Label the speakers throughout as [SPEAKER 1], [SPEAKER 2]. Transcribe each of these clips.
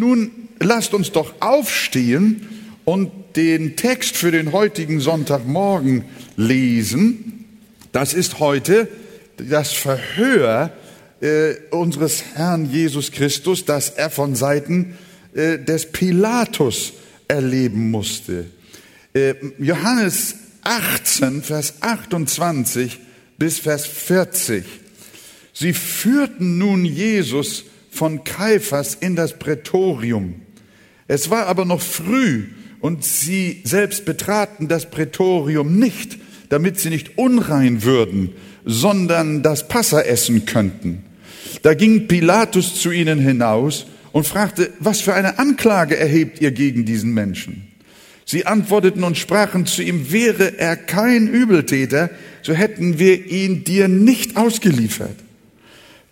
[SPEAKER 1] Nun lasst uns doch aufstehen und den Text für den heutigen Sonntagmorgen lesen. Das ist heute das Verhör äh, unseres Herrn Jesus Christus, das er von Seiten äh, des Pilatus erleben musste. Äh, Johannes 18, Vers 28 bis Vers 40. Sie führten nun Jesus von Kaiphas in das Prätorium. Es war aber noch früh und sie selbst betraten das Prätorium nicht, damit sie nicht unrein würden, sondern das Passa essen könnten. Da ging Pilatus zu ihnen hinaus und fragte, was für eine Anklage erhebt ihr gegen diesen Menschen? Sie antworteten und sprachen zu ihm, wäre er kein Übeltäter, so hätten wir ihn dir nicht ausgeliefert.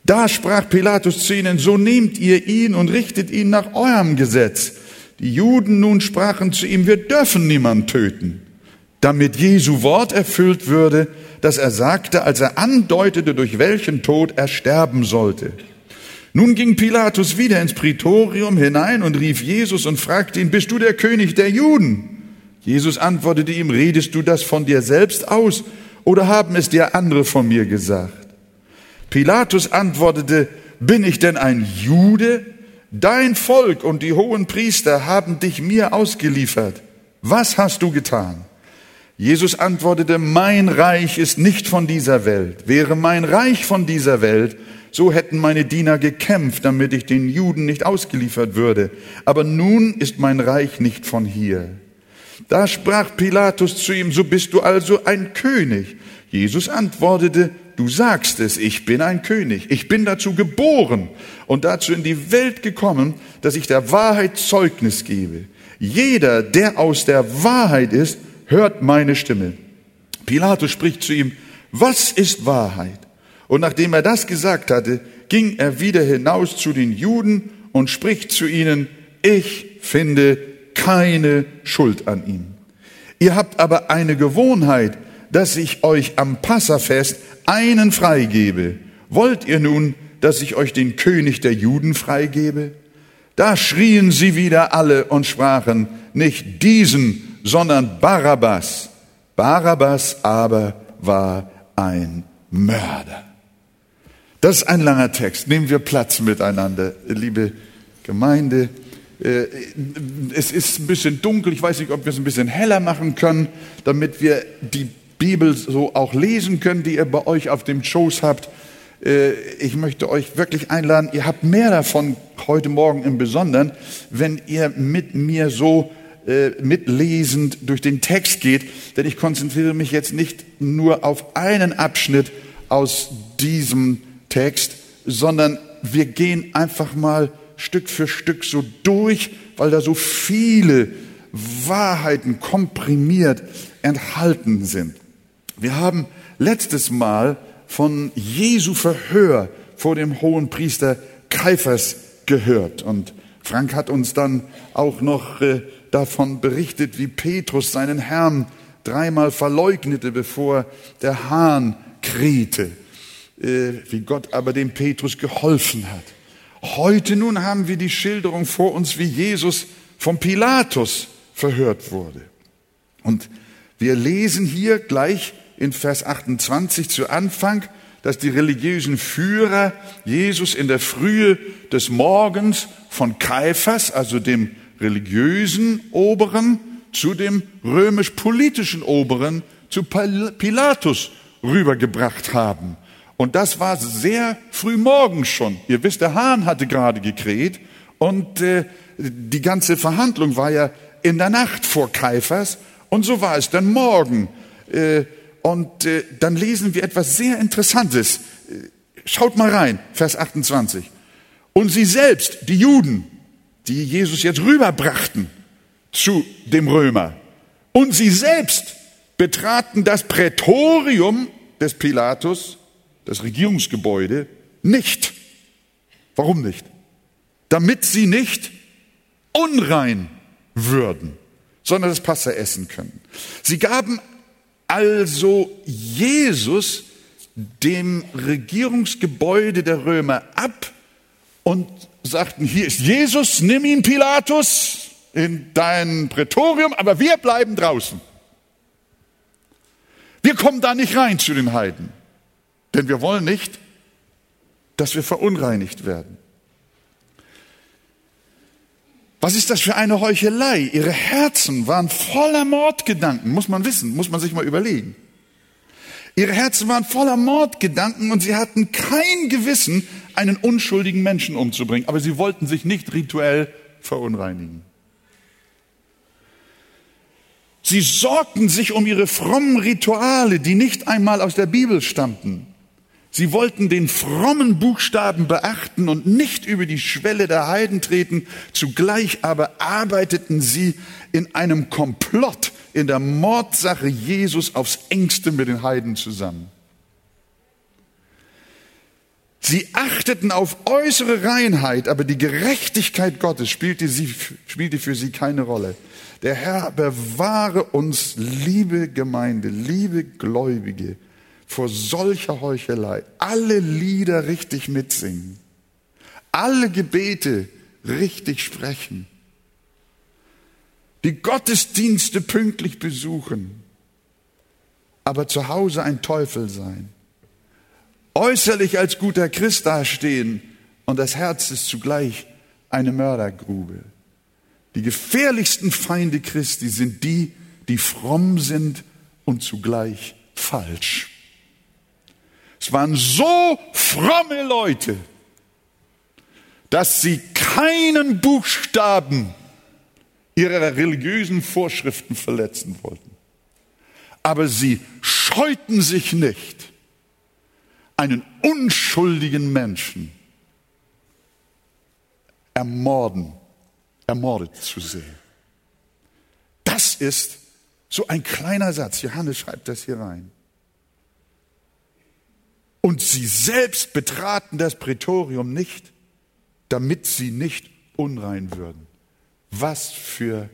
[SPEAKER 1] Da sprach Pilatus zu ihnen, so nehmt ihr ihn und richtet ihn nach eurem Gesetz. Die Juden nun sprachen zu ihm, wir dürfen niemand töten, damit Jesu Wort erfüllt würde, das er sagte, als er andeutete, durch welchen Tod er sterben sollte. Nun ging Pilatus wieder ins Prätorium hinein und rief Jesus und fragte ihn, bist du der König der Juden? Jesus antwortete ihm, redest du das von dir selbst aus oder haben es dir andere von mir gesagt? Pilatus antwortete, bin ich denn ein Jude? Dein Volk und die hohen Priester haben dich mir ausgeliefert. Was hast du getan? Jesus antwortete, mein Reich ist nicht von dieser Welt. Wäre mein Reich von dieser Welt, so hätten meine Diener gekämpft, damit ich den Juden nicht ausgeliefert würde. Aber nun ist mein Reich nicht von hier. Da sprach Pilatus zu ihm, so bist du also ein König. Jesus antwortete, du sagst es, ich bin ein König. Ich bin dazu geboren und dazu in die Welt gekommen, dass ich der Wahrheit Zeugnis gebe. Jeder, der aus der Wahrheit ist, hört meine Stimme. Pilatus spricht zu ihm, was ist Wahrheit? Und nachdem er das gesagt hatte, ging er wieder hinaus zu den Juden und spricht zu ihnen, ich finde keine Schuld an ihm. Ihr habt aber eine Gewohnheit, dass ich euch am Passafest einen freigebe. Wollt ihr nun, dass ich euch den König der Juden freigebe? Da schrien sie wieder alle und sprachen, nicht diesen, sondern Barabbas. Barabbas aber war ein Mörder. Das ist ein langer Text. Nehmen wir Platz miteinander, liebe Gemeinde. Äh, es ist ein bisschen dunkel. Ich weiß nicht, ob wir es ein bisschen heller machen können, damit wir die Bibel so auch lesen können, die ihr bei euch auf dem Schoß habt. Äh, ich möchte euch wirklich einladen. Ihr habt mehr davon heute Morgen im Besonderen, wenn ihr mit mir so äh, mitlesend durch den Text geht, denn ich konzentriere mich jetzt nicht nur auf einen Abschnitt aus diesem Text, sondern wir gehen einfach mal Stück für Stück so durch, weil da so viele Wahrheiten komprimiert enthalten sind. Wir haben letztes Mal von Jesu Verhör vor dem hohen Priester Kaiphas gehört und Frank hat uns dann auch noch äh, davon berichtet, wie Petrus seinen Herrn dreimal verleugnete, bevor der Hahn krähte, äh, wie Gott aber dem Petrus geholfen hat. Heute nun haben wir die Schilderung vor uns, wie Jesus vom Pilatus verhört wurde. Und wir lesen hier gleich in Vers 28 zu Anfang, dass die religiösen Führer Jesus in der Frühe des Morgens von Kaiphas, also dem religiösen Oberen, zu dem römisch-politischen Oberen, zu Pilatus rübergebracht haben. Und das war sehr früh morgens schon. Ihr wisst, der Hahn hatte gerade gekräht und äh, die ganze Verhandlung war ja in der Nacht vor Kaiphas und so war es dann morgen. Äh, und äh, dann lesen wir etwas sehr Interessantes. Äh, schaut mal rein, Vers 28. Und sie selbst, die Juden, die Jesus jetzt rüberbrachten zu dem Römer, und sie selbst betraten das Prätorium des Pilatus das Regierungsgebäude nicht. Warum nicht? Damit sie nicht unrein würden, sondern das Passa essen können. Sie gaben also Jesus dem Regierungsgebäude der Römer ab und sagten, hier ist Jesus, nimm ihn Pilatus in dein Prätorium, aber wir bleiben draußen. Wir kommen da nicht rein zu den Heiden, denn wir wollen nicht, dass wir verunreinigt werden. Was ist das für eine Heuchelei? Ihre Herzen waren voller Mordgedanken, muss man wissen, muss man sich mal überlegen. Ihre Herzen waren voller Mordgedanken und sie hatten kein Gewissen, einen unschuldigen Menschen umzubringen, aber sie wollten sich nicht rituell verunreinigen. Sie sorgten sich um ihre frommen Rituale, die nicht einmal aus der Bibel stammten. Sie wollten den frommen Buchstaben beachten und nicht über die Schwelle der Heiden treten, zugleich aber arbeiteten sie in einem Komplott in der Mordsache Jesus aufs engste mit den Heiden zusammen. Sie achteten auf äußere Reinheit, aber die Gerechtigkeit Gottes spielte, sie, spielte für sie keine Rolle. Der Herr bewahre uns, liebe Gemeinde, liebe Gläubige, vor solcher Heuchelei alle Lieder richtig mitsingen, alle Gebete richtig sprechen, die Gottesdienste pünktlich besuchen, aber zu Hause ein Teufel sein, äußerlich als guter Christ dastehen und das Herz ist zugleich eine Mördergrube. Die gefährlichsten Feinde Christi sind die, die fromm sind und zugleich falsch. Es waren so fromme Leute, dass sie keinen Buchstaben ihrer religiösen Vorschriften verletzen wollten. Aber sie scheuten sich nicht, einen unschuldigen Menschen ermorden, ermordet zu sehen. Das ist so ein kleiner Satz. Johannes schreibt das hier rein. Und sie selbst betraten das Prätorium nicht, damit sie nicht unrein würden. Was für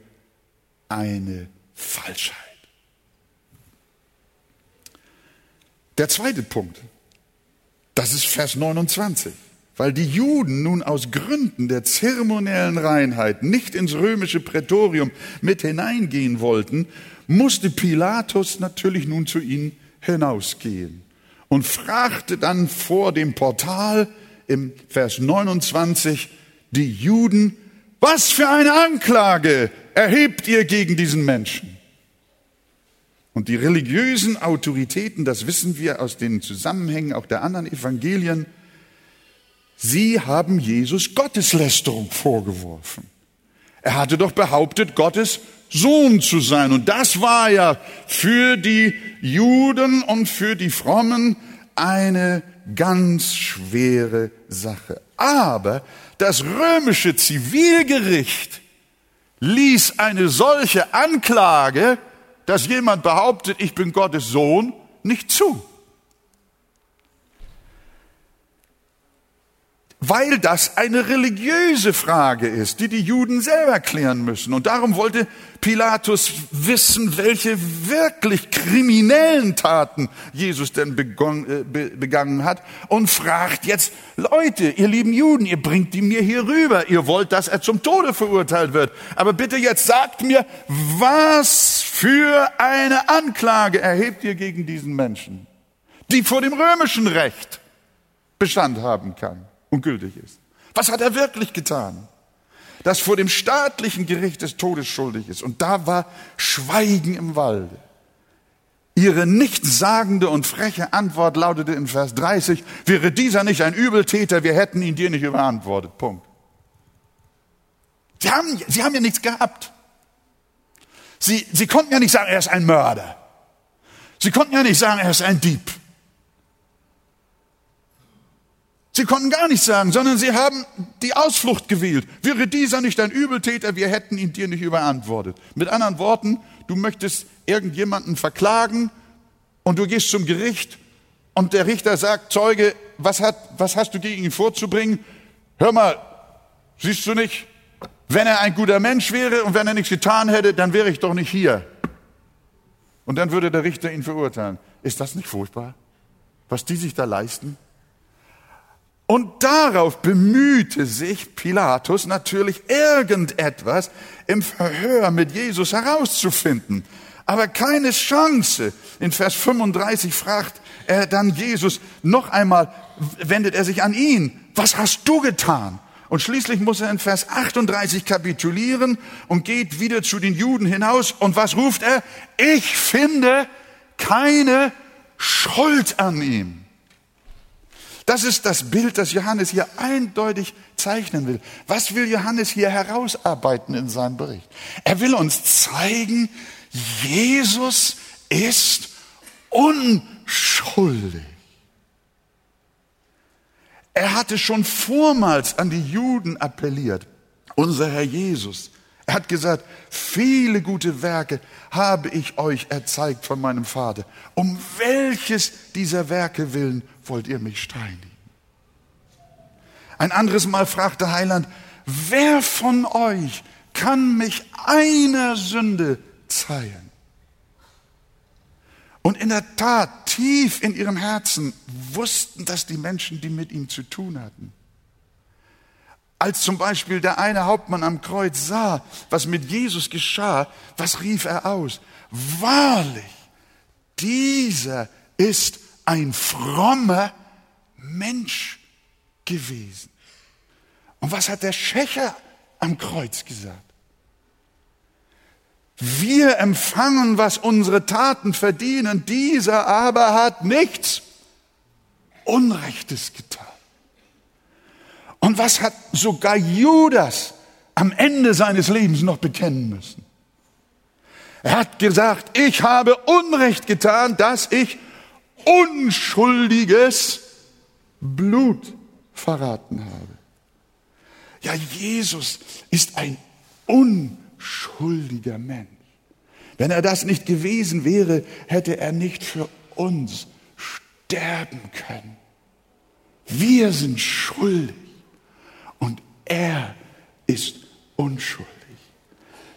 [SPEAKER 1] eine Falschheit. Der zweite Punkt, das ist Vers 29. Weil die Juden nun aus Gründen der zeremoniellen Reinheit nicht ins römische Prätorium mit hineingehen wollten, musste Pilatus natürlich nun zu ihnen hinausgehen und fragte dann vor dem Portal im Vers 29 die Juden, was für eine Anklage erhebt ihr gegen diesen Menschen? Und die religiösen Autoritäten, das wissen wir aus den Zusammenhängen auch der anderen Evangelien, sie haben Jesus Gotteslästerung vorgeworfen. Er hatte doch behauptet, Gottes Sohn zu sein. Und das war ja für die Juden und für die Frommen eine ganz schwere Sache. Aber das römische Zivilgericht ließ eine solche Anklage, dass jemand behauptet, ich bin Gottes Sohn, nicht zu. Weil das eine religiöse Frage ist, die die Juden selber klären müssen. Und darum wollte Pilatus wissen, welche wirklich kriminellen Taten Jesus denn äh, begangen hat und fragt jetzt, Leute, ihr lieben Juden, ihr bringt die mir hier rüber, ihr wollt, dass er zum Tode verurteilt wird. Aber bitte jetzt sagt mir, was für eine Anklage erhebt ihr gegen diesen Menschen, die vor dem römischen Recht Bestand haben kann und gültig ist. Was hat er wirklich getan? Das vor dem staatlichen Gericht des Todes schuldig ist. Und da war Schweigen im Walde. Ihre nichtssagende und freche Antwort lautete in Vers 30, wäre dieser nicht ein Übeltäter, wir hätten ihn dir nicht überantwortet. Punkt. Sie haben, sie haben ja nichts gehabt. Sie, sie konnten ja nicht sagen, er ist ein Mörder. Sie konnten ja nicht sagen, er ist ein Dieb. Sie konnten gar nichts sagen, sondern sie haben die Ausflucht gewählt. Wäre dieser nicht ein Übeltäter, wir hätten ihn dir nicht überantwortet. Mit anderen Worten, du möchtest irgendjemanden verklagen und du gehst zum Gericht und der Richter sagt, Zeuge, was, hat, was hast du gegen ihn vorzubringen? Hör mal, siehst du nicht, wenn er ein guter Mensch wäre und wenn er nichts getan hätte, dann wäre ich doch nicht hier. Und dann würde der Richter ihn verurteilen. Ist das nicht furchtbar, was die sich da leisten? Und darauf bemühte sich Pilatus natürlich irgendetwas im Verhör mit Jesus herauszufinden. Aber keine Chance. In Vers 35 fragt er dann Jesus noch einmal, wendet er sich an ihn, was hast du getan? Und schließlich muss er in Vers 38 kapitulieren und geht wieder zu den Juden hinaus. Und was ruft er? Ich finde keine Schuld an ihm. Das ist das Bild, das Johannes hier eindeutig zeichnen will. Was will Johannes hier herausarbeiten in seinem Bericht? Er will uns zeigen, Jesus ist unschuldig. Er hatte schon vormals an die Juden appelliert, unser Herr Jesus. Er hat gesagt, viele gute Werke habe ich euch erzeigt von meinem Vater. Um welches dieser Werke willen wollt ihr mich steinigen? Ein anderes Mal fragte Heiland, wer von euch kann mich einer Sünde zeigen? Und in der Tat, tief in ihrem Herzen wussten das die Menschen, die mit ihm zu tun hatten. Als zum Beispiel der eine Hauptmann am Kreuz sah, was mit Jesus geschah, was rief er aus? Wahrlich, dieser ist ein frommer Mensch gewesen. Und was hat der Schächer am Kreuz gesagt? Wir empfangen, was unsere Taten verdienen, dieser aber hat nichts Unrechtes getan. Und was hat sogar Judas am Ende seines Lebens noch bekennen müssen? Er hat gesagt, ich habe Unrecht getan, dass ich unschuldiges Blut verraten habe. Ja, Jesus ist ein unschuldiges schuldiger Mensch. Wenn er das nicht gewesen wäre, hätte er nicht für uns sterben können. Wir sind schuldig und er ist unschuldig.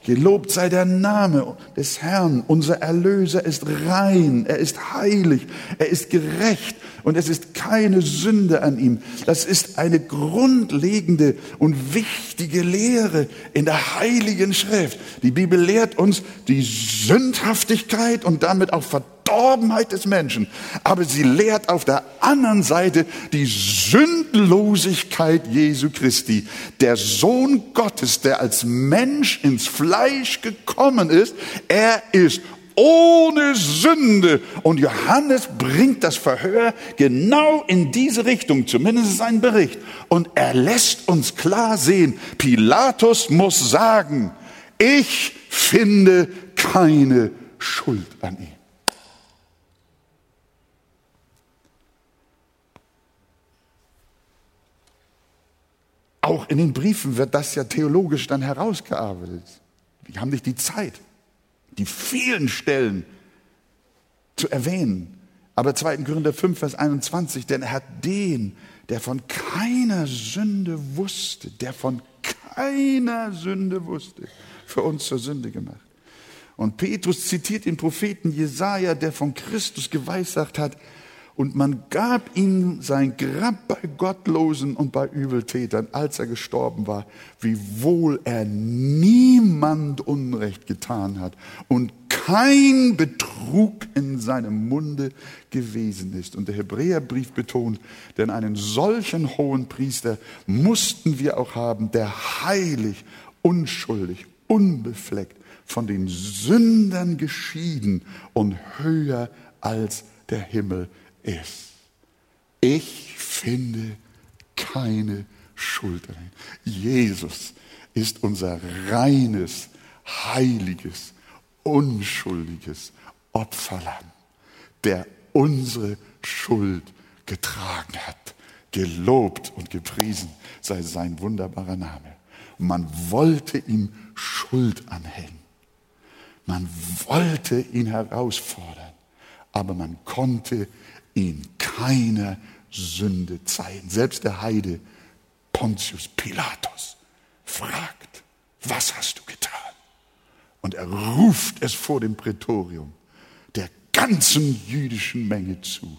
[SPEAKER 1] Gelobt sei der Name des Herrn. Unser Erlöser ist rein, er ist heilig, er ist gerecht und es ist keine Sünde an ihm. Das ist eine grundlegende und wichtige Lehre in der Heiligen Schrift. Die Bibel lehrt uns die Sündhaftigkeit und damit auch Verdorbenheit des Menschen. Aber sie lehrt auf der anderen Seite die Sündlosigkeit Jesu Christi. Der Sohn Gottes, der als Mensch ins Fleisch gekommen ist, er ist ohne Sünde. Und Johannes bringt das Verhör genau in diese Richtung, zumindest sein Bericht. Und er lässt uns klar sehen, Pilatus muss sagen, ich finde keine Schuld an ihm. Auch in den Briefen wird das ja theologisch dann herausgearbeitet. Die haben nicht die Zeit, die vielen Stellen zu erwähnen. Aber 2. Korinther 5, Vers 21, denn er hat den, der von keiner Sünde wusste, der von keiner Sünde wusste, für uns zur Sünde gemacht. Und Petrus zitiert den Propheten Jesaja, der von Christus geweissagt hat, und man gab ihm sein Grab bei Gottlosen und bei Übeltätern, als er gestorben war, wiewohl er niemand Unrecht getan hat und kein Betrug in seinem Munde gewesen ist. Und der Hebräerbrief betont, denn einen solchen hohen Priester mussten wir auch haben, der heilig, unschuldig, unbefleckt, von den Sündern geschieden und höher als der Himmel ist. Ich finde keine Schuld darin. Jesus ist unser reines, heiliges, unschuldiges Opferlamm, der unsere Schuld getragen hat. Gelobt und gepriesen sei sein wunderbarer Name. Man wollte ihm Schuld anhängen. Man wollte ihn herausfordern, aber man konnte ihn keine Sünde zeigen. Selbst der Heide Pontius Pilatus fragt, was hast du getan? Und er ruft es vor dem Prätorium der ganzen jüdischen Menge zu,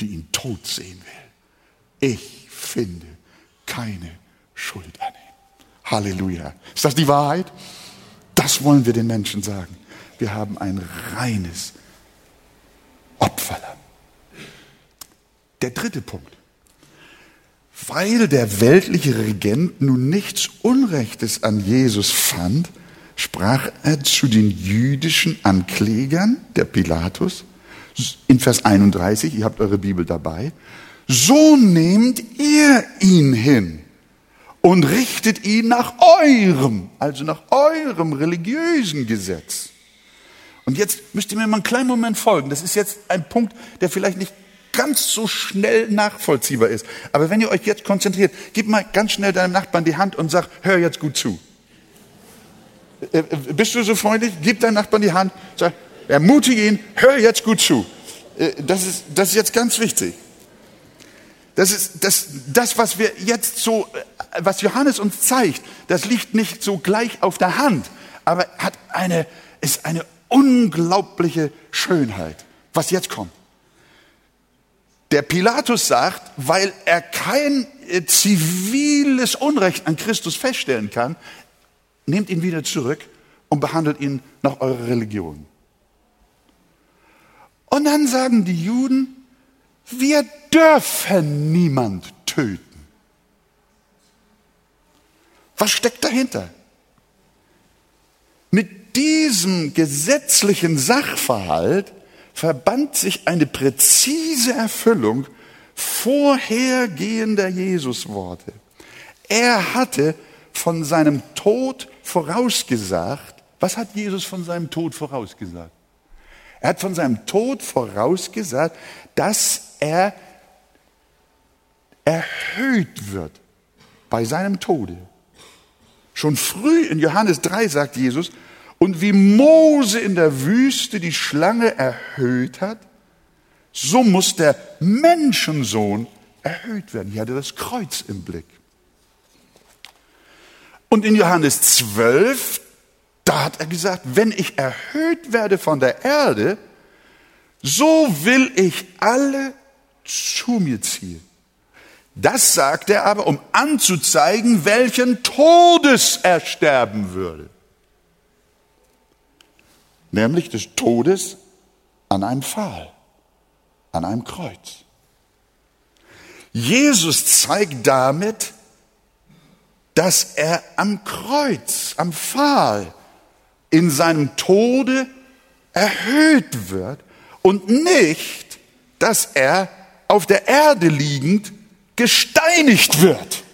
[SPEAKER 1] die ihn tot sehen will. ich finde keine Schuld an ihm. Halleluja. Ist das die Wahrheit? Das wollen wir den Menschen sagen. Wir haben ein reines Opferlamm. Der dritte Punkt. Weil der weltliche Regent nun nichts Unrechtes an Jesus fand, sprach er zu den jüdischen Anklägern, der Pilatus, in Vers 31, ihr habt eure Bibel dabei, so nehmt ihr ihn hin und richtet ihn nach eurem, also nach eurem religiösen Gesetz. Und jetzt müsst ihr mir mal einen kleinen Moment folgen. Das ist jetzt ein Punkt, der vielleicht nicht ganz so schnell nachvollziehbar ist. Aber wenn ihr euch jetzt konzentriert, gib mal ganz schnell deinem Nachbarn die Hand und sag, hör jetzt gut zu. Äh, äh, bist du so freundlich? Gib deinem Nachbarn die Hand, sag, ermutige ihn, hör jetzt gut zu. Äh, das ist, das ist jetzt ganz wichtig. Das ist das, das, was wir jetzt so, was Johannes uns zeigt, das liegt nicht so gleich auf der Hand, aber hat eine, ist eine unglaubliche Schönheit, was jetzt kommt. Der Pilatus sagt, weil er kein äh, ziviles Unrecht an Christus feststellen kann, nehmt ihn wieder zurück und behandelt ihn nach eurer Religion. Und dann sagen die Juden, wir dürfen niemand töten. Was steckt dahinter? Mit diesem gesetzlichen Sachverhalt verband sich eine präzise Erfüllung vorhergehender Jesusworte. Er hatte von seinem Tod vorausgesagt. Was hat Jesus von seinem Tod vorausgesagt? Er hat von seinem Tod vorausgesagt, dass er erhöht wird bei seinem Tode. Schon früh in Johannes 3 sagt Jesus, und wie Mose in der Wüste die Schlange erhöht hat, so muss der Menschensohn erhöht werden. Hier hatte das Kreuz im Blick. Und in Johannes 12, da hat er gesagt, wenn ich erhöht werde von der Erde, so will ich alle zu mir ziehen. Das sagt er aber, um anzuzeigen, welchen Todes er sterben würde nämlich des Todes an einem Pfahl, an einem Kreuz. Jesus zeigt damit, dass er am Kreuz, am Pfahl, in seinem Tode erhöht wird und nicht, dass er auf der Erde liegend gesteinigt wird.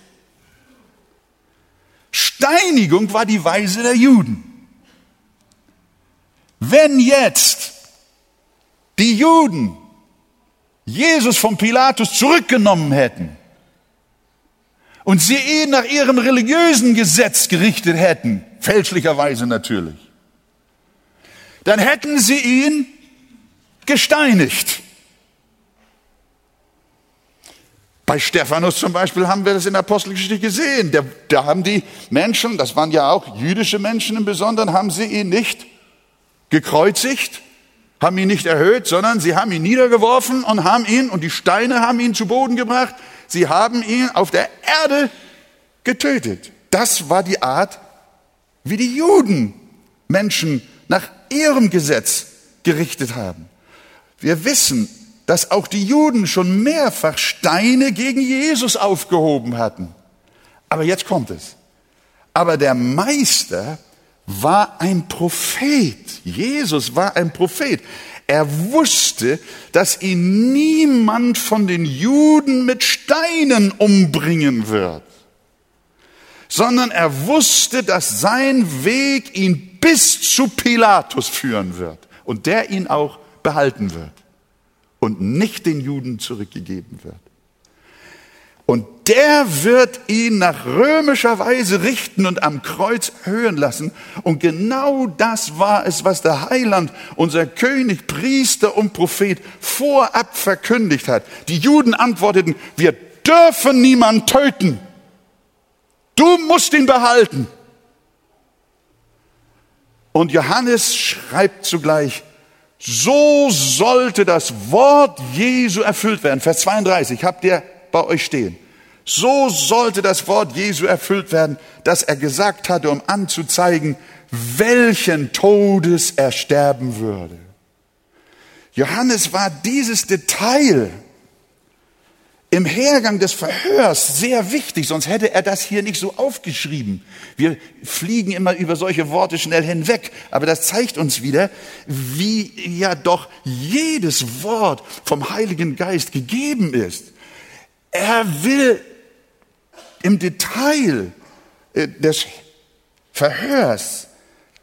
[SPEAKER 1] Steinigung war die Weise der Juden. Wenn jetzt die Juden Jesus von Pilatus zurückgenommen hätten und sie ihn nach ihrem religiösen Gesetz gerichtet hätten, fälschlicherweise natürlich, dann hätten sie ihn gesteinigt. Bei Stephanus zum Beispiel haben wir das in der Apostelgeschichte gesehen. Da, da haben die Menschen, das waren ja auch jüdische Menschen im Besonderen, haben sie ihn nicht gekreuzigt, haben ihn nicht erhöht, sondern sie haben ihn niedergeworfen und haben ihn, und die Steine haben ihn zu Boden gebracht, sie haben ihn auf der Erde getötet. Das war die Art, wie die Juden Menschen nach ihrem Gesetz gerichtet haben. Wir wissen, dass auch die Juden schon mehrfach Steine gegen Jesus aufgehoben hatten. Aber jetzt kommt es. Aber der Meister war ein Prophet. Jesus war ein Prophet. Er wusste, dass ihn niemand von den Juden mit Steinen umbringen wird, sondern er wusste, dass sein Weg ihn bis zu Pilatus führen wird und der ihn auch behalten wird und nicht den Juden zurückgegeben wird. Und der wird ihn nach römischer Weise richten und am Kreuz hören lassen. Und genau das war es, was der Heiland, unser König, Priester und Prophet vorab verkündigt hat. Die Juden antworteten, wir dürfen niemanden töten. Du musst ihn behalten. Und Johannes schreibt zugleich, so sollte das Wort Jesu erfüllt werden. Vers 32, habt ihr bei euch stehen. So sollte das Wort Jesu erfüllt werden, das er gesagt hatte, um anzuzeigen, welchen Todes er sterben würde. Johannes war dieses Detail im Hergang des Verhörs sehr wichtig, sonst hätte er das hier nicht so aufgeschrieben. Wir fliegen immer über solche Worte schnell hinweg, aber das zeigt uns wieder, wie ja doch jedes Wort vom Heiligen Geist gegeben ist. Er will im Detail äh, des Verhörs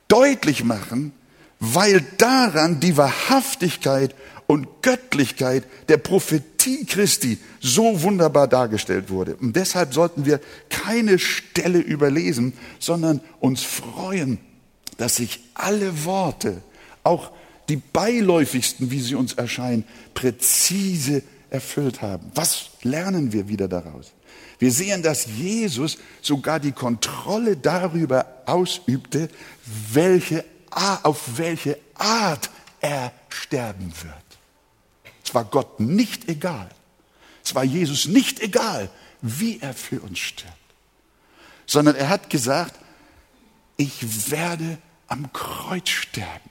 [SPEAKER 1] deutlich machen, weil daran die Wahrhaftigkeit und Göttlichkeit der Prophetie Christi so wunderbar dargestellt wurde. Und deshalb sollten wir keine Stelle überlesen, sondern uns freuen, dass sich alle Worte, auch die beiläufigsten, wie sie uns erscheinen, präzise erfüllt haben. Was lernen wir wieder daraus? Wir sehen, dass Jesus sogar die Kontrolle darüber ausübte, welche, auf welche Art er sterben wird. Es war Gott nicht egal. Es war Jesus nicht egal, wie er für uns stirbt. Sondern er hat gesagt, ich werde am Kreuz sterben.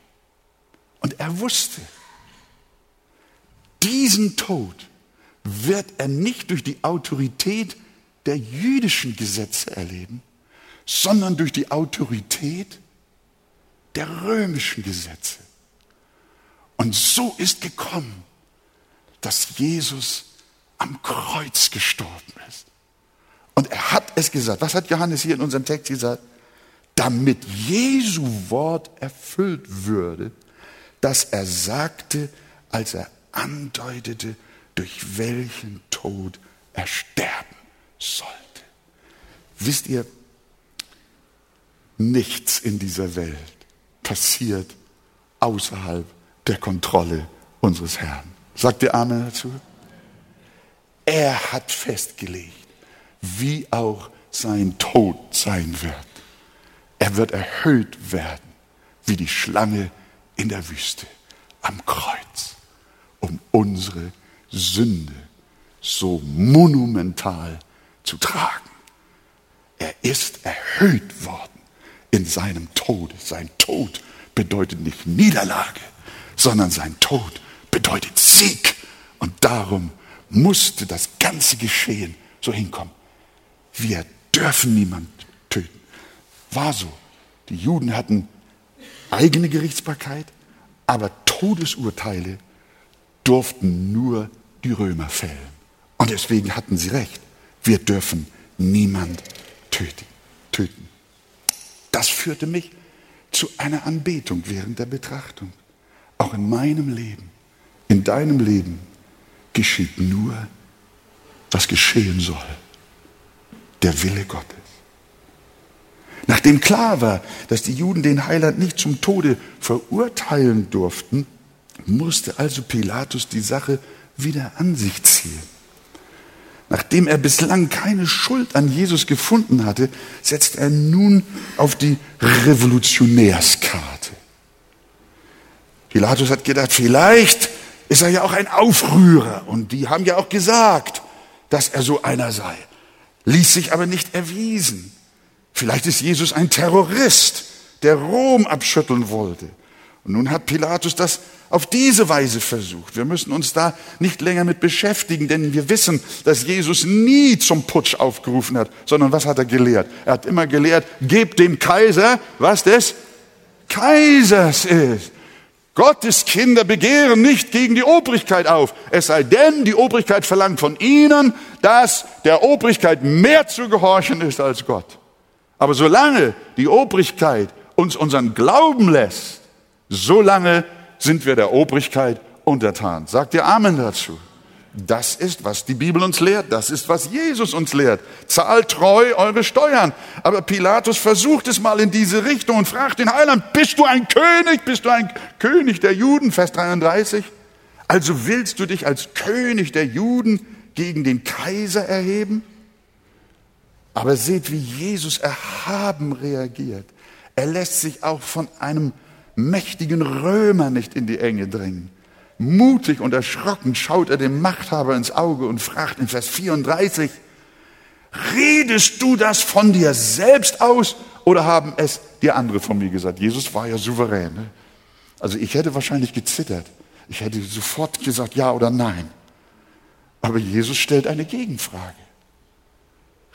[SPEAKER 1] Und er wusste, diesen Tod wird er nicht durch die Autorität der jüdischen Gesetze erleben, sondern durch die Autorität der römischen Gesetze. Und so ist gekommen, dass Jesus am Kreuz gestorben ist. Und er hat es gesagt. Was hat Johannes hier in unserem Text gesagt? Damit Jesu Wort erfüllt würde, dass er sagte, als er andeutete, durch welchen Tod er sterben sollte. Wisst ihr, nichts in dieser Welt passiert außerhalb der Kontrolle unseres Herrn. Sagt ihr Amen dazu? Er hat festgelegt, wie auch sein Tod sein wird. Er wird erhöht werden wie die Schlange in der Wüste am Kreuz, um unsere Sünde so monumental zu tragen. Er ist erhöht worden in seinem Tode. Sein Tod bedeutet nicht Niederlage, sondern sein Tod bedeutet Sieg. Und darum musste das ganze Geschehen so hinkommen. Wir dürfen niemand töten. War so. Die Juden hatten eigene Gerichtsbarkeit, aber Todesurteile durften nur die Römer fällen. Und deswegen hatten sie recht. Wir dürfen niemand töten. Das führte mich zu einer Anbetung während der Betrachtung. Auch in meinem Leben in deinem Leben geschieht nur, was geschehen soll. Der Wille Gottes. Nachdem klar war, dass die Juden den Heiland nicht zum Tode verurteilen durften, musste also Pilatus die Sache wieder an sich ziehen. Nachdem er bislang keine Schuld an Jesus gefunden hatte, setzt er nun auf die Revolutionärskarte. Pilatus hat gedacht, vielleicht ist er ja auch ein Aufrührer. Und die haben ja auch gesagt, dass er so einer sei. Ließ sich aber nicht erwiesen. Vielleicht ist Jesus ein Terrorist, der Rom abschütteln wollte. Und nun hat Pilatus das auf diese Weise versucht. Wir müssen uns da nicht länger mit beschäftigen, denn wir wissen, dass Jesus nie zum Putsch aufgerufen hat, sondern was hat er gelehrt? Er hat immer gelehrt, gebt dem Kaiser, was des Kaisers ist. Gottes Kinder begehren nicht gegen die Obrigkeit auf, es sei denn, die Obrigkeit verlangt von ihnen, dass der Obrigkeit mehr zu gehorchen ist als Gott. Aber solange die Obrigkeit uns unseren Glauben lässt, solange sind wir der Obrigkeit untertan. Sagt ihr Amen dazu? Das ist, was die Bibel uns lehrt. Das ist, was Jesus uns lehrt. Zahlt treu eure Steuern. Aber Pilatus versucht es mal in diese Richtung und fragt den Heiland, bist du ein König? Bist du ein König der Juden? Vers 33. Also willst du dich als König der Juden gegen den Kaiser erheben? Aber seht, wie Jesus erhaben reagiert. Er lässt sich auch von einem mächtigen Römer nicht in die Enge drängen, Mutig und erschrocken schaut er dem Machthaber ins Auge und fragt in Vers 34, redest du das von dir selbst aus oder haben es dir andere von mir gesagt? Jesus war ja souverän. Ne? Also ich hätte wahrscheinlich gezittert. Ich hätte sofort gesagt ja oder nein. Aber Jesus stellt eine Gegenfrage.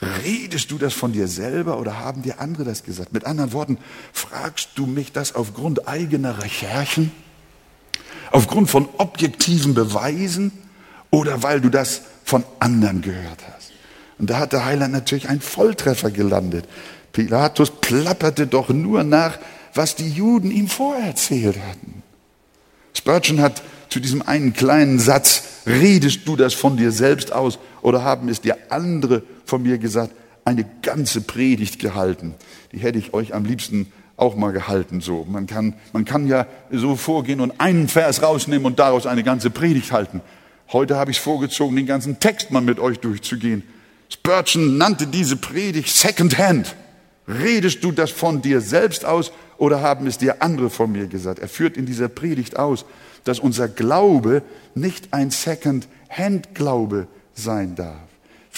[SPEAKER 1] Redest du das von dir selber oder haben dir andere das gesagt? Mit anderen Worten, fragst du mich das aufgrund eigener Recherchen? Aufgrund von objektiven Beweisen? Oder weil du das von anderen gehört hast? Und da hat der Heiland natürlich einen Volltreffer gelandet. Pilatus plapperte doch nur nach, was die Juden ihm vorerzählt hatten. Spurgeon hat zu diesem einen kleinen Satz, redest du das von dir selbst aus oder haben es dir andere von mir gesagt, eine ganze Predigt gehalten. Die hätte ich euch am liebsten auch mal gehalten so. Man kann, man kann ja so vorgehen und einen Vers rausnehmen und daraus eine ganze Predigt halten. Heute habe ich es vorgezogen, den ganzen Text mal mit euch durchzugehen. Spurgeon nannte diese Predigt Second Hand. Redest du das von dir selbst aus oder haben es dir andere von mir gesagt? Er führt in dieser Predigt aus, dass unser Glaube nicht ein Second-Hand-Glaube sein darf.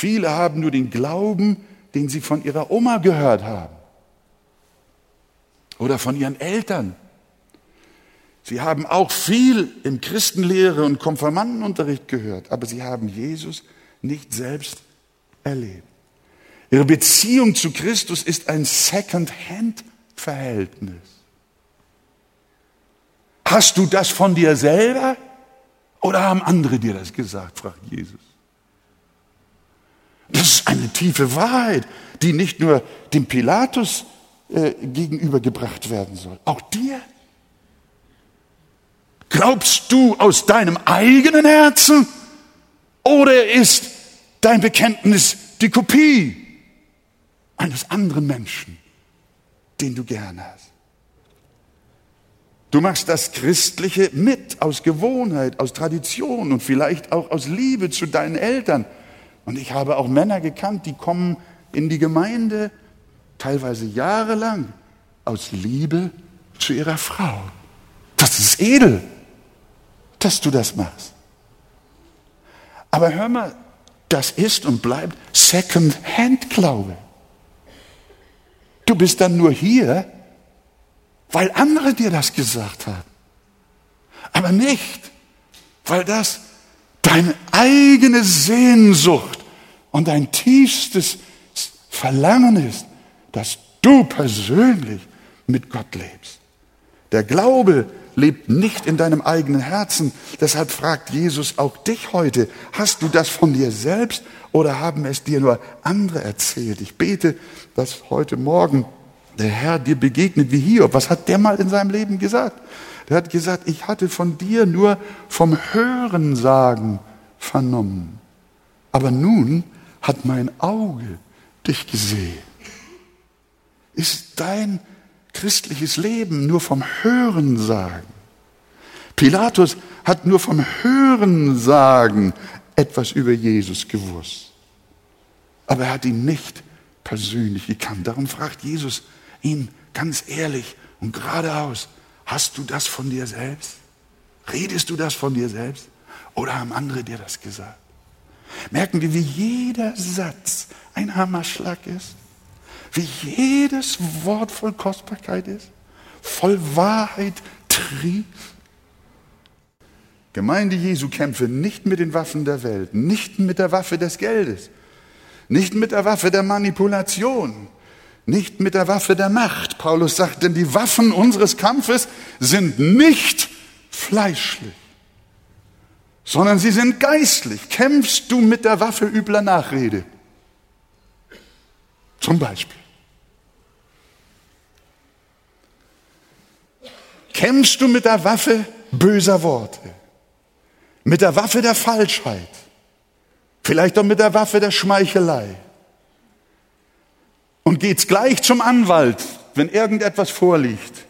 [SPEAKER 1] Viele haben nur den Glauben, den sie von ihrer Oma gehört haben oder von ihren Eltern. Sie haben auch viel im Christenlehre und Konfirmandenunterricht gehört, aber sie haben Jesus nicht selbst erlebt. Ihre Beziehung zu Christus ist ein Second-Hand-Verhältnis. Hast du das von dir selber oder haben andere dir das gesagt, fragt Jesus. Das ist eine tiefe Wahrheit, die nicht nur dem Pilatus äh, gegenübergebracht werden soll, auch dir. Glaubst du aus deinem eigenen Herzen oder ist dein Bekenntnis die Kopie eines anderen Menschen, den du gern hast? Du machst das Christliche mit aus Gewohnheit, aus Tradition und vielleicht auch aus Liebe zu deinen Eltern. Und ich habe auch Männer gekannt, die kommen in die Gemeinde teilweise jahrelang aus Liebe zu ihrer Frau. Das ist edel, dass du das machst. Aber hör mal, das ist und bleibt Second-Hand-Glaube. Du bist dann nur hier, weil andere dir das gesagt haben. Aber nicht, weil das deine eigene Sehnsucht und dein tiefstes Verlangen ist, dass du persönlich mit Gott lebst. Der Glaube lebt nicht in deinem eigenen Herzen. Deshalb fragt Jesus auch dich heute, hast du das von dir selbst oder haben es dir nur andere erzählt? Ich bete, dass heute Morgen der Herr dir begegnet wie Hiob. Was hat der mal in seinem Leben gesagt? Der hat gesagt, ich hatte von dir nur vom Hörensagen vernommen. Aber nun hat mein Auge dich gesehen. Ist dein christliches Leben nur vom Hörensagen? Pilatus hat nur vom Hörensagen etwas über Jesus gewusst. Aber er hat ihn nicht persönlich gekannt. Darum fragt Jesus, ihn ganz ehrlich und geradeaus, hast du das von dir selbst? Redest du das von dir selbst? Oder haben andere dir das gesagt? Merken wir, wie jeder Satz ein Hammerschlag ist? Wie jedes Wort voll Kostbarkeit ist? Voll Wahrheit trieft? Gemeinde Jesu kämpfe nicht mit den Waffen der Welt, nicht mit der Waffe des Geldes, nicht mit der Waffe der Manipulation, nicht mit der Waffe der Macht. Paulus sagt, denn die Waffen unseres Kampfes sind nicht fleischlich, sondern sie sind geistlich. Kämpfst du mit der Waffe übler Nachrede? Zum Beispiel. Kämpfst du mit der Waffe böser Worte? Mit der Waffe der Falschheit? Vielleicht auch mit der Waffe der Schmeichelei? Und geht's gleich zum Anwalt, wenn irgendetwas vorliegt,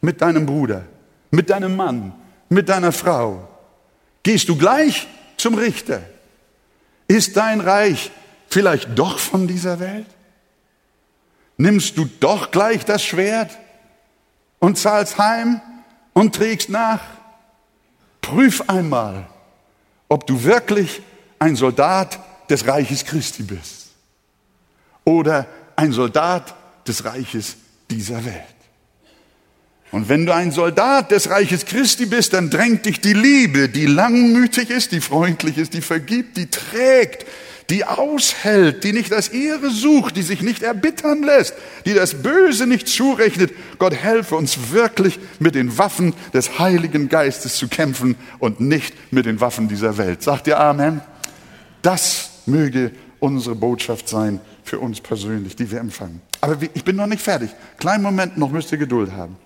[SPEAKER 1] mit deinem Bruder, mit deinem Mann, mit deiner Frau. Gehst du gleich zum Richter? Ist dein Reich vielleicht doch von dieser Welt? Nimmst du doch gleich das Schwert und zahlst heim und trägst nach? prüf einmal, ob du wirklich ein Soldat des Reiches Christi bist oder ein Soldat des Reiches dieser Welt. Und wenn du ein Soldat des Reiches Christi bist, dann drängt dich die Liebe, die langmütig ist, die freundlich ist, die vergibt, die trägt, die aushält, die nicht das Ehre sucht, die sich nicht erbittern lässt, die das Böse nicht zurechnet. Gott helfe uns wirklich mit den Waffen des Heiligen Geistes zu kämpfen und nicht mit den Waffen dieser Welt. Sagt ihr Amen? Das möge unsere Botschaft sein für uns persönlich, die wir empfangen. Aber ich bin noch nicht fertig. Kleinen Moment noch, müsst ihr Geduld haben.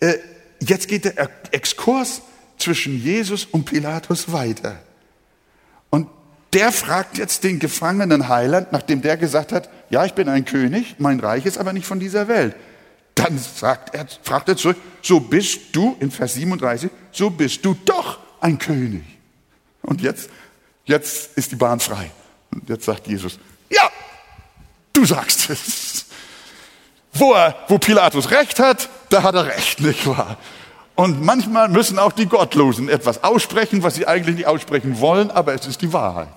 [SPEAKER 1] Äh, jetzt geht der Exkurs zwischen Jesus und Pilatus weiter. Und der fragt jetzt den gefangenen Heiland, nachdem der gesagt hat, ja, ich bin ein König, mein Reich ist aber nicht von dieser Welt. Dann sagt er, fragt er zurück, so bist du, in Vers 37, so bist du doch ein König. Und jetzt, jetzt ist die Bahn frei. Und jetzt sagt Jesus, ja, du sagst es. Wo, er, wo Pilatus recht hat, da hat er recht, nicht wahr? Und manchmal müssen auch die Gottlosen etwas aussprechen, was sie eigentlich nicht aussprechen wollen, aber es ist die Wahrheit.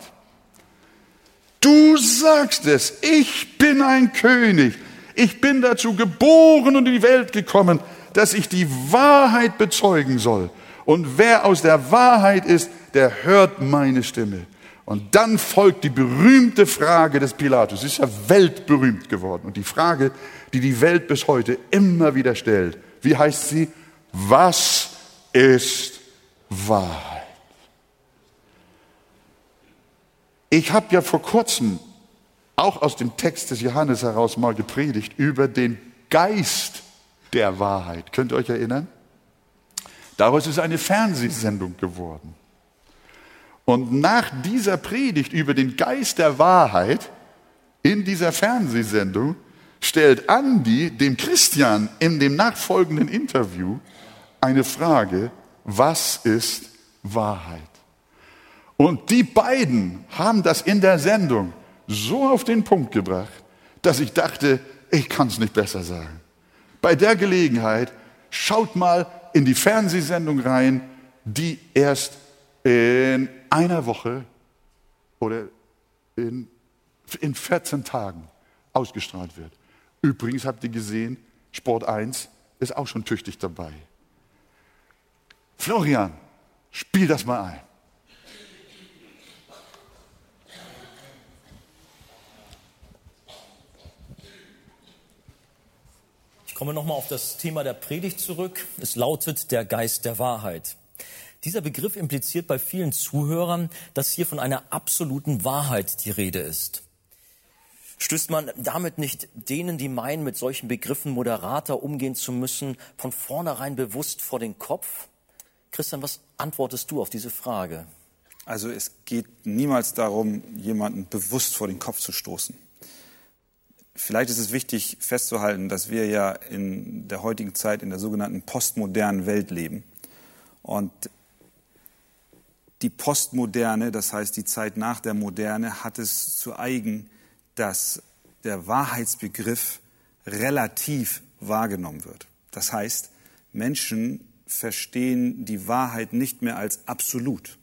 [SPEAKER 1] Du sagst es, ich bin ein König. Ich bin dazu geboren und in die Welt gekommen, dass ich die Wahrheit bezeugen soll. Und wer aus der Wahrheit ist, der hört meine Stimme. Und dann folgt die berühmte Frage des Pilatus. Sie ist ja weltberühmt geworden. Und die Frage, die die Welt bis heute immer wieder stellt. Wie heißt sie? Was ist Wahrheit? Ich habe ja vor kurzem auch aus dem Text des Johannes heraus mal gepredigt über den Geist der Wahrheit. Könnt ihr euch erinnern? Daraus ist eine Fernsehsendung geworden. Und nach dieser Predigt über den Geist der Wahrheit in dieser Fernsehsendung stellt Andi dem Christian in dem nachfolgenden Interview eine Frage, was ist Wahrheit? Und die beiden haben das in der Sendung so auf den Punkt gebracht, dass ich dachte, ich kann es nicht besser sagen. Bei der Gelegenheit schaut mal in die Fernsehsendung rein, die erst in einer Woche oder in, in 14 Tagen ausgestrahlt wird. Übrigens habt ihr gesehen, Sport 1 ist auch schon tüchtig dabei. Florian, spiel das mal ein.
[SPEAKER 2] Ich komme nochmal auf das Thema der Predigt zurück. Es lautet der Geist der Wahrheit. Dieser Begriff impliziert bei vielen Zuhörern, dass hier von einer absoluten Wahrheit die Rede ist. Stößt man damit nicht denen, die meinen, mit solchen Begriffen moderater umgehen zu müssen, von vornherein bewusst vor den Kopf? Christian, was antwortest du auf diese Frage?
[SPEAKER 3] Also es geht niemals darum, jemanden bewusst vor den Kopf zu stoßen. Vielleicht ist es wichtig festzuhalten, dass wir ja in der heutigen Zeit in der sogenannten postmodernen Welt leben. Und die Postmoderne, das heißt die Zeit nach der Moderne, hat es zu eigen, dass der Wahrheitsbegriff relativ wahrgenommen wird. Das heißt, Menschen verstehen die Wahrheit nicht mehr als absolut,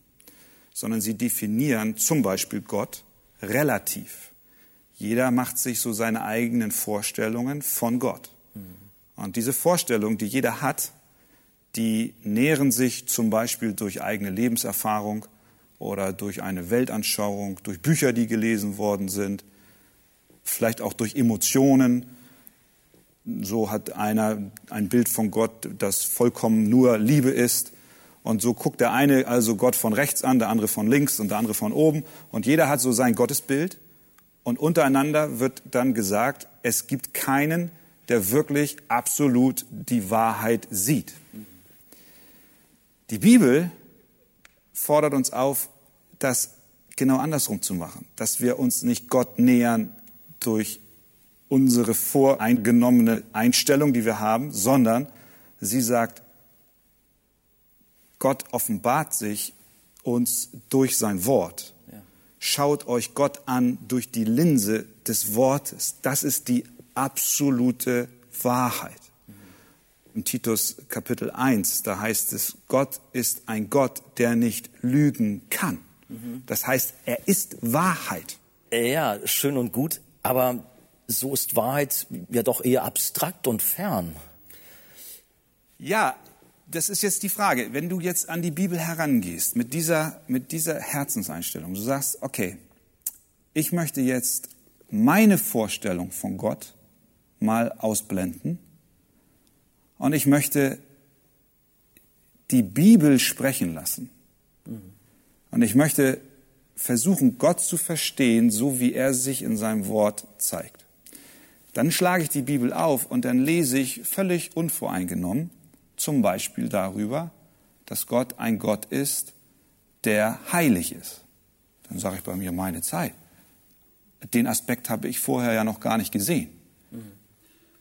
[SPEAKER 3] sondern sie definieren zum Beispiel Gott relativ. Jeder macht sich so seine eigenen Vorstellungen von Gott. Und diese Vorstellung, die jeder hat, die nähren sich zum Beispiel durch eigene Lebenserfahrung oder durch eine Weltanschauung, durch Bücher, die gelesen worden sind, vielleicht auch durch Emotionen. So hat einer ein Bild von Gott, das vollkommen nur Liebe ist. Und so guckt der eine also Gott von rechts an, der andere von links und der andere von oben. Und jeder hat so sein Gottesbild. Und untereinander wird dann gesagt, es gibt keinen, der wirklich absolut die Wahrheit sieht. Die Bibel fordert uns auf, das genau andersrum zu machen, dass wir uns nicht Gott nähern durch unsere voreingenommene Einstellung, die wir haben, sondern sie sagt, Gott offenbart sich uns durch sein Wort. Schaut euch Gott an durch die Linse des Wortes. Das ist die absolute Wahrheit. Im Titus Kapitel 1, da heißt es, Gott ist ein Gott, der nicht lügen kann. Das heißt, er ist Wahrheit.
[SPEAKER 2] Ja, schön und gut, aber so ist Wahrheit ja doch eher abstrakt und fern.
[SPEAKER 3] Ja, das ist jetzt die Frage. Wenn du jetzt an die Bibel herangehst mit dieser, mit dieser Herzenseinstellung, du sagst, okay, ich möchte jetzt meine Vorstellung von Gott mal ausblenden und ich möchte die Bibel sprechen lassen. Und ich möchte versuchen, Gott zu verstehen, so wie er sich in seinem Wort zeigt. Dann schlage ich die Bibel auf und dann lese ich völlig unvoreingenommen zum Beispiel darüber, dass Gott ein Gott ist, der heilig ist. Dann sage ich bei mir, meine Zeit. Den Aspekt habe ich vorher ja noch gar nicht gesehen.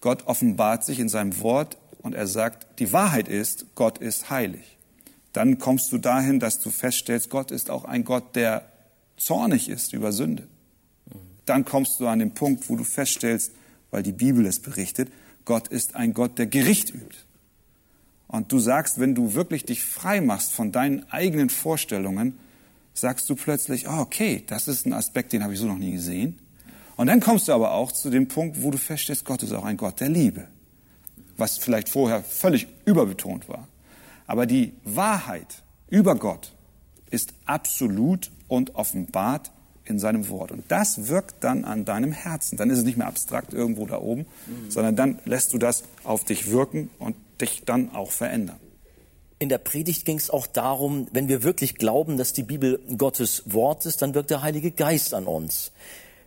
[SPEAKER 3] Gott offenbart sich in seinem Wort und er sagt, die Wahrheit ist, Gott ist heilig. Dann kommst du dahin, dass du feststellst, Gott ist auch ein Gott, der zornig ist über Sünde. Dann kommst du an den Punkt, wo du feststellst, weil die Bibel es berichtet, Gott ist ein Gott, der Gericht übt. Und du sagst, wenn du wirklich dich frei machst von deinen eigenen Vorstellungen, sagst du plötzlich, oh, okay, das ist ein Aspekt, den habe ich so noch nie gesehen. Und dann kommst du aber auch zu dem Punkt, wo du feststellst, Gott ist auch ein Gott der Liebe. Was vielleicht vorher völlig überbetont war. Aber die Wahrheit über Gott ist absolut und offenbart in seinem Wort. Und das wirkt dann an deinem Herzen. Dann ist es nicht mehr abstrakt irgendwo da oben, mhm. sondern dann lässt du das auf dich wirken und dich dann auch verändern.
[SPEAKER 2] In der Predigt ging es auch darum, wenn wir wirklich glauben, dass die Bibel Gottes Wort ist, dann wirkt der Heilige Geist an uns.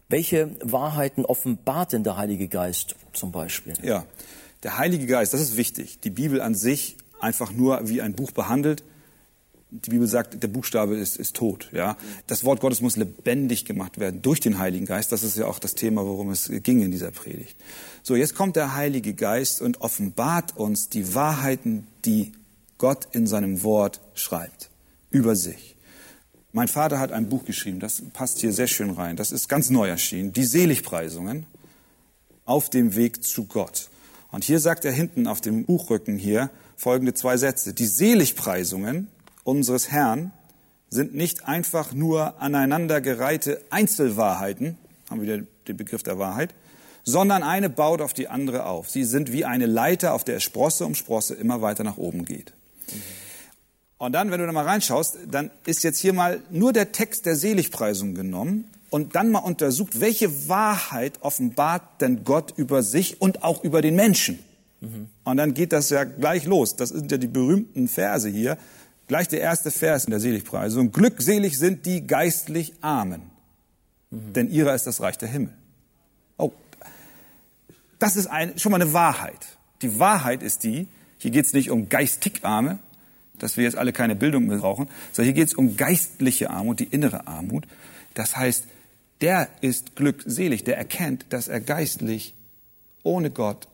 [SPEAKER 2] Welche Wahrheiten offenbart denn der Heilige Geist zum Beispiel?
[SPEAKER 3] Ja, der Heilige Geist, das ist wichtig. Die Bibel an sich einfach nur wie ein Buch behandelt, die Bibel sagt, der Buchstabe ist, ist tot. Ja? Das Wort Gottes muss lebendig gemacht werden durch den Heiligen Geist. Das ist ja auch das Thema, worum es ging in dieser Predigt. So, jetzt kommt der Heilige Geist und offenbart uns die Wahrheiten, die Gott in seinem Wort schreibt, über sich. Mein Vater hat ein Buch geschrieben, das passt hier sehr schön rein. Das ist ganz neu erschienen. Die Seligpreisungen auf dem Weg zu Gott. Und hier sagt er hinten auf dem Buchrücken hier folgende zwei Sätze. Die Seligpreisungen unseres Herrn sind nicht einfach nur aneinandergereihte Einzelwahrheiten, haben wir den Begriff der Wahrheit, sondern eine baut auf die andere auf. Sie sind wie eine Leiter, auf der Sprosse um Sprosse immer weiter nach oben geht. Und dann, wenn du da mal reinschaust, dann ist jetzt hier mal nur der Text der Seligpreisung genommen und dann mal untersucht, welche Wahrheit offenbart denn Gott über sich und auch über den Menschen. Mhm. Und dann geht das ja gleich los. Das sind ja die berühmten Verse hier. Gleich der erste Vers in der Seligpreisung. Glückselig sind die geistlich Armen, mhm. denn ihrer ist das Reich der Himmel. Oh, das ist ein, schon mal eine Wahrheit. Die Wahrheit ist die, hier geht es nicht um geistig Arme, dass wir jetzt alle keine Bildung mehr brauchen, sondern hier geht es um geistliche Armut, die innere Armut. Das heißt, der ist glückselig, der erkennt, dass er geistlich ohne Gott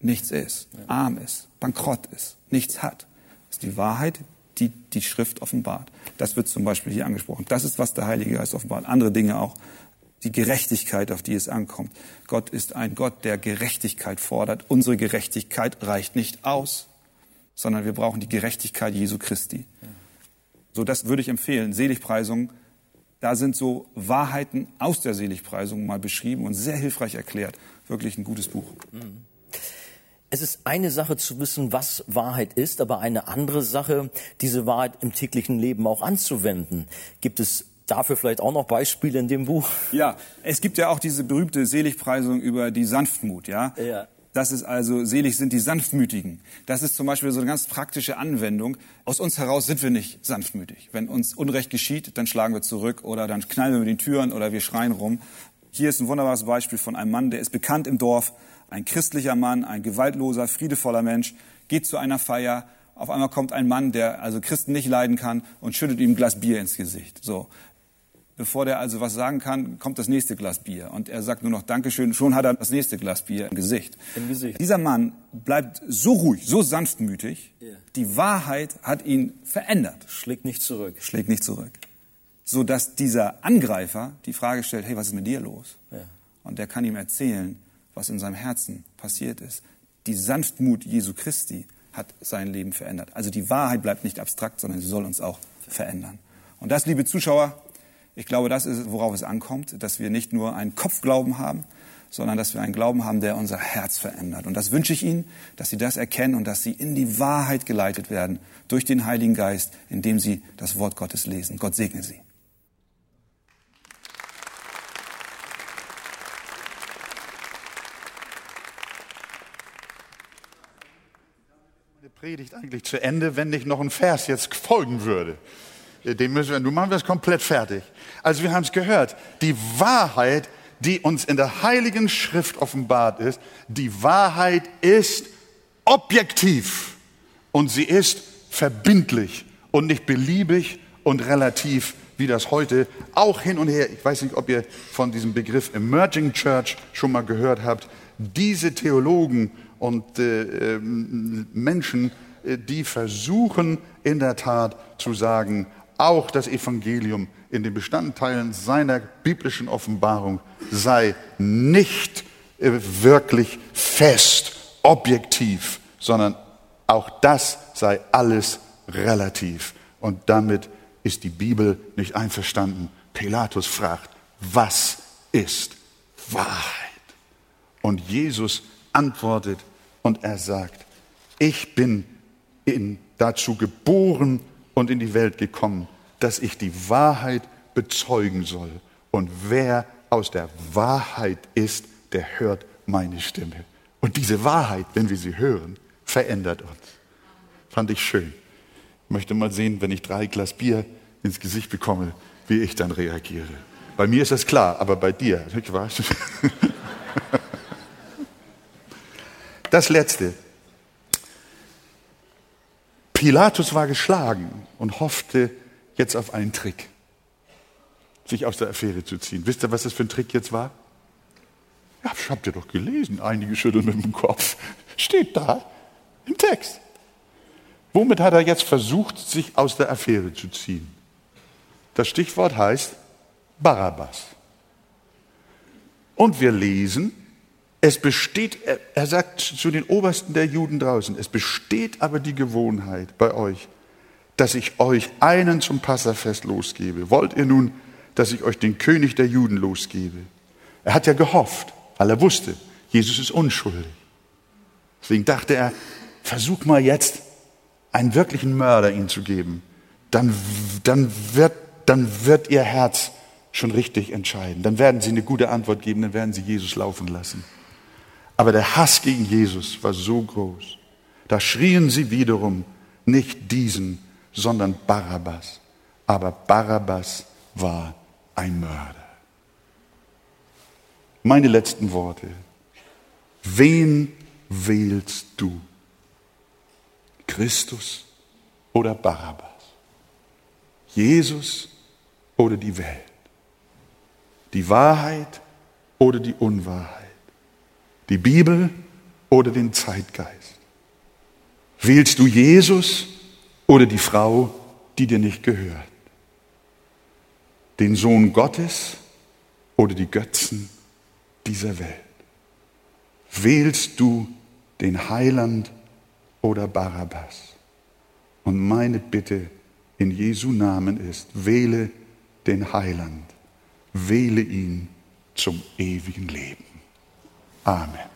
[SPEAKER 3] nichts ist, arm ist, bankrott ist, nichts hat. Das ist die Wahrheit, die die Schrift offenbart. Das wird zum Beispiel hier angesprochen. Das ist, was der Heilige Geist offenbart. Andere Dinge auch. Die Gerechtigkeit, auf die es ankommt. Gott ist ein Gott, der Gerechtigkeit fordert. Unsere Gerechtigkeit reicht nicht aus, sondern wir brauchen die Gerechtigkeit Jesu Christi. So, das würde ich empfehlen. Seligpreisung, da sind so Wahrheiten aus der Seligpreisung mal beschrieben und sehr hilfreich erklärt. Wirklich ein gutes Buch. Mhm.
[SPEAKER 2] Es ist eine Sache zu wissen, was Wahrheit ist, aber eine andere Sache, diese Wahrheit im täglichen Leben auch anzuwenden. Gibt es dafür vielleicht auch noch Beispiele in dem Buch?
[SPEAKER 3] Ja, es gibt ja auch diese berühmte Seligpreisung über die Sanftmut, ja.
[SPEAKER 2] Ja.
[SPEAKER 3] Das ist also, selig sind die Sanftmütigen. Das ist zum Beispiel so eine ganz praktische Anwendung. Aus uns heraus sind wir nicht sanftmütig. Wenn uns Unrecht geschieht, dann schlagen wir zurück oder dann knallen wir mit den Türen oder wir schreien rum. Hier ist ein wunderbares Beispiel von einem Mann, der ist bekannt im Dorf, ein christlicher Mann, ein gewaltloser, friedevoller Mensch, geht zu einer Feier. Auf einmal kommt ein Mann, der also Christen nicht leiden kann und schüttet ihm ein Glas Bier ins Gesicht. So. Bevor der also was sagen kann, kommt das nächste Glas Bier. Und er sagt nur noch Dankeschön, schon hat er das nächste Glas Bier im Gesicht.
[SPEAKER 2] Im Gesicht.
[SPEAKER 3] Dieser Mann bleibt so ruhig, so sanftmütig. Ja. Die Wahrheit hat ihn verändert.
[SPEAKER 2] Schlägt nicht zurück.
[SPEAKER 3] Schlägt nicht zurück. So dass dieser Angreifer die Frage stellt, hey, was ist mit dir los?
[SPEAKER 2] Ja.
[SPEAKER 3] Und der kann ihm erzählen, was in seinem Herzen passiert ist. Die Sanftmut Jesu Christi hat sein Leben verändert. Also die Wahrheit bleibt nicht abstrakt, sondern sie soll uns auch verändern. Und das, liebe Zuschauer, ich glaube, das ist, worauf es ankommt, dass wir nicht nur einen Kopfglauben haben, sondern dass wir einen Glauben haben, der unser Herz verändert. Und das wünsche ich Ihnen, dass Sie das erkennen und dass Sie in die Wahrheit geleitet werden durch den Heiligen Geist, indem Sie das Wort Gottes lesen. Gott segne Sie.
[SPEAKER 1] Die Predigt eigentlich zu Ende, wenn nicht noch ein Vers jetzt folgen würde. Den müssen wir, nun machen wir es komplett fertig. Also wir haben es gehört. Die Wahrheit die uns in der Heiligen Schrift offenbart ist, die Wahrheit ist objektiv und sie ist verbindlich und nicht beliebig und relativ, wie das heute auch hin und her. Ich weiß nicht, ob ihr von diesem Begriff Emerging Church schon mal gehört habt. Diese Theologen und äh, ähm, Menschen, äh, die versuchen in der Tat zu sagen, auch das Evangelium in den Bestandteilen seiner biblischen Offenbarung sei nicht äh, wirklich fest, objektiv, sondern auch das sei alles relativ. Und damit ist die Bibel nicht einverstanden. Pilatus fragt, was ist Wahrheit? Und Jesus antwortet und er sagt, ich bin in, dazu geboren und in die Welt gekommen, dass ich die Wahrheit bezeugen soll. Und wer aus der Wahrheit ist, der hört meine Stimme. Und diese Wahrheit, wenn wir sie hören, verändert uns. Fand ich schön. Ich möchte mal sehen, wenn ich drei Glas Bier ins Gesicht bekomme, wie ich dann reagiere. Bei mir ist das klar, aber bei dir, ich weiß. Das letzte. Pilatus war geschlagen und hoffte jetzt auf einen Trick, sich aus der Affäre zu ziehen. Wisst ihr, was das für ein Trick jetzt war? Ja, habt ihr doch gelesen. Einige schütteln mit dem Kopf. Steht da im Text. Womit hat er jetzt versucht, sich aus der Affäre zu ziehen? Das Stichwort heißt Barabbas. Und wir lesen, es besteht, er sagt zu den Obersten der Juden draußen, es besteht aber die Gewohnheit bei euch, dass ich euch einen zum Passafest losgebe. Wollt ihr nun, dass ich euch den König der Juden losgebe? Er hat ja gehofft, weil er wusste, Jesus ist unschuldig. Deswegen dachte er, versuch mal jetzt einen wirklichen Mörder ihm zu geben. Dann, dann, wird, dann wird ihr Herz schon richtig entscheiden. Dann werden sie eine gute Antwort geben, dann werden sie Jesus laufen lassen. Aber der Hass gegen Jesus war so groß. Da schrien sie wiederum nicht diesen, sondern Barabbas. Aber Barabbas war ein Mörder. Meine letzten Worte. Wen wählst du? Christus oder Barabbas? Jesus oder die Welt? Die Wahrheit oder die Unwahrheit? Die Bibel oder den Zeitgeist? Wählst du Jesus oder die Frau, die dir nicht gehört? Den Sohn Gottes oder die Götzen dieser Welt? Wählst du den Heiland oder Barabbas? Und meine Bitte in Jesu Namen ist, wähle den Heiland, wähle ihn zum ewigen Leben. Amen.